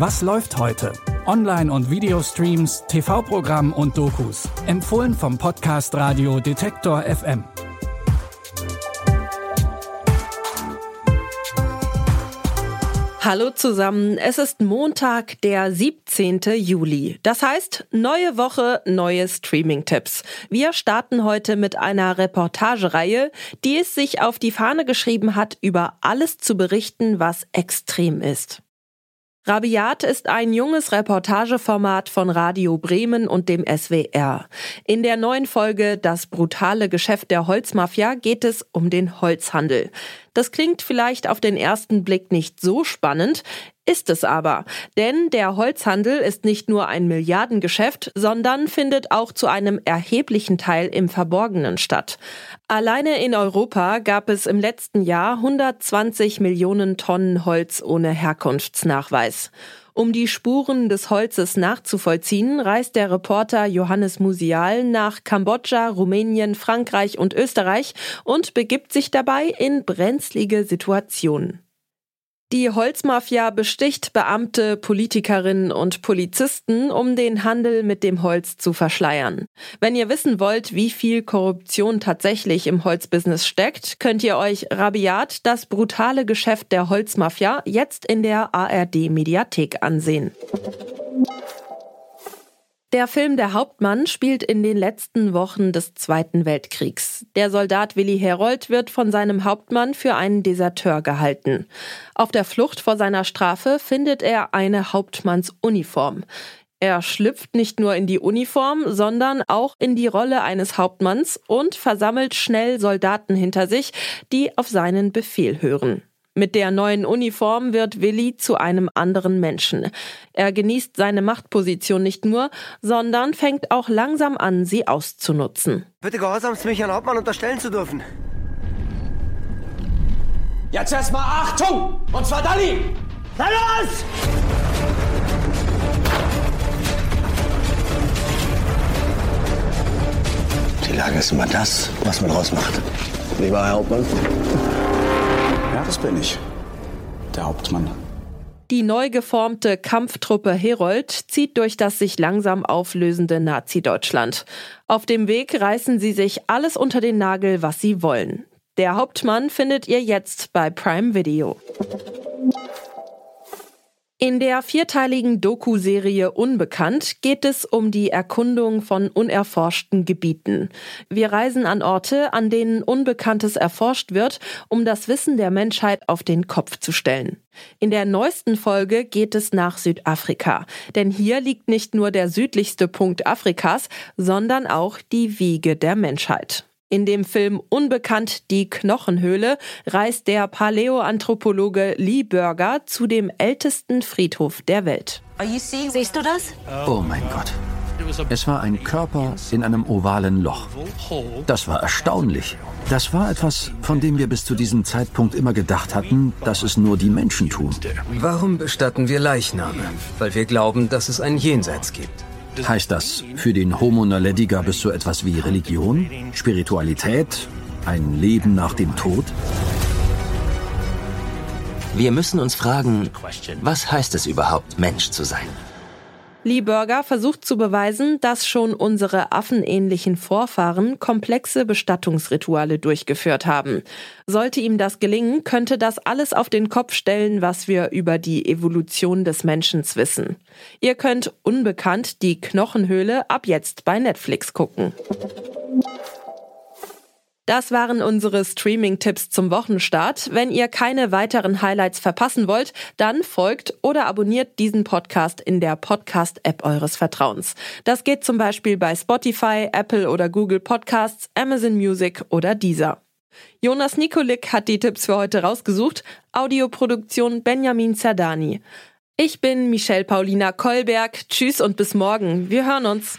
Was läuft heute? Online- und Videostreams, TV-Programm und Dokus. Empfohlen vom Podcast Radio Detektor FM. Hallo zusammen, es ist Montag, der 17. Juli. Das heißt, neue Woche, neue Streaming-Tipps. Wir starten heute mit einer Reportagereihe, die es sich auf die Fahne geschrieben hat, über alles zu berichten, was extrem ist. Rabiat ist ein junges Reportageformat von Radio Bremen und dem SWR. In der neuen Folge Das brutale Geschäft der Holzmafia geht es um den Holzhandel. Das klingt vielleicht auf den ersten Blick nicht so spannend, ist es aber. Denn der Holzhandel ist nicht nur ein Milliardengeschäft, sondern findet auch zu einem erheblichen Teil im Verborgenen statt. Alleine in Europa gab es im letzten Jahr 120 Millionen Tonnen Holz ohne Herkunftsnachweis. Um die Spuren des Holzes nachzuvollziehen, reist der Reporter Johannes Musial nach Kambodscha, Rumänien, Frankreich und Österreich und begibt sich dabei in brenzlige Situationen. Die Holzmafia besticht Beamte, Politikerinnen und Polizisten, um den Handel mit dem Holz zu verschleiern. Wenn ihr wissen wollt, wie viel Korruption tatsächlich im Holzbusiness steckt, könnt ihr euch rabiat das brutale Geschäft der Holzmafia jetzt in der ARD Mediathek ansehen. Der Film Der Hauptmann spielt in den letzten Wochen des Zweiten Weltkriegs. Der Soldat Willi Herold wird von seinem Hauptmann für einen Deserteur gehalten. Auf der Flucht vor seiner Strafe findet er eine Hauptmannsuniform. Er schlüpft nicht nur in die Uniform, sondern auch in die Rolle eines Hauptmanns und versammelt schnell Soldaten hinter sich, die auf seinen Befehl hören. Mit der neuen Uniform wird Willi zu einem anderen Menschen. Er genießt seine Machtposition nicht nur, sondern fängt auch langsam an, sie auszunutzen. Bitte gehorsamst mich Herrn Hauptmann unterstellen zu dürfen. Jetzt erstmal Achtung! Und zwar Dalli! Na los! Die Lage ist immer das, was man rausmacht. Lieber Herr Hauptmann. Das bin ich. Der Hauptmann. Die neu geformte Kampftruppe Herold zieht durch das sich langsam auflösende Nazi-Deutschland. Auf dem Weg reißen sie sich alles unter den Nagel, was sie wollen. Der Hauptmann findet ihr jetzt bei Prime Video. In der vierteiligen Doku-Serie Unbekannt geht es um die Erkundung von unerforschten Gebieten. Wir reisen an Orte, an denen Unbekanntes erforscht wird, um das Wissen der Menschheit auf den Kopf zu stellen. In der neuesten Folge geht es nach Südafrika, denn hier liegt nicht nur der südlichste Punkt Afrikas, sondern auch die Wiege der Menschheit. In dem Film Unbekannt die Knochenhöhle reist der Paläoanthropologe Lee Burger zu dem ältesten Friedhof der Welt. Siehst du das? Oh mein Gott. Es war ein Körper in einem ovalen Loch. Das war erstaunlich. Das war etwas, von dem wir bis zu diesem Zeitpunkt immer gedacht hatten, dass es nur die Menschen tun. Warum bestatten wir Leichname? Weil wir glauben, dass es ein Jenseits gibt. Heißt das, für den Homo naledi gab es so etwas wie Religion, Spiritualität, ein Leben nach dem Tod? Wir müssen uns fragen, was heißt es überhaupt, Mensch zu sein? Lee Burger versucht zu beweisen, dass schon unsere affenähnlichen Vorfahren komplexe Bestattungsrituale durchgeführt haben. Sollte ihm das gelingen, könnte das alles auf den Kopf stellen, was wir über die Evolution des Menschen wissen. Ihr könnt unbekannt die Knochenhöhle ab jetzt bei Netflix gucken. Das waren unsere Streaming-Tipps zum Wochenstart. Wenn ihr keine weiteren Highlights verpassen wollt, dann folgt oder abonniert diesen Podcast in der Podcast-App eures Vertrauens. Das geht zum Beispiel bei Spotify, Apple oder Google Podcasts, Amazon Music oder Deezer. Jonas Nikolik hat die Tipps für heute rausgesucht. Audioproduktion Benjamin Zerdani. Ich bin Michelle Paulina Kolberg. Tschüss und bis morgen. Wir hören uns.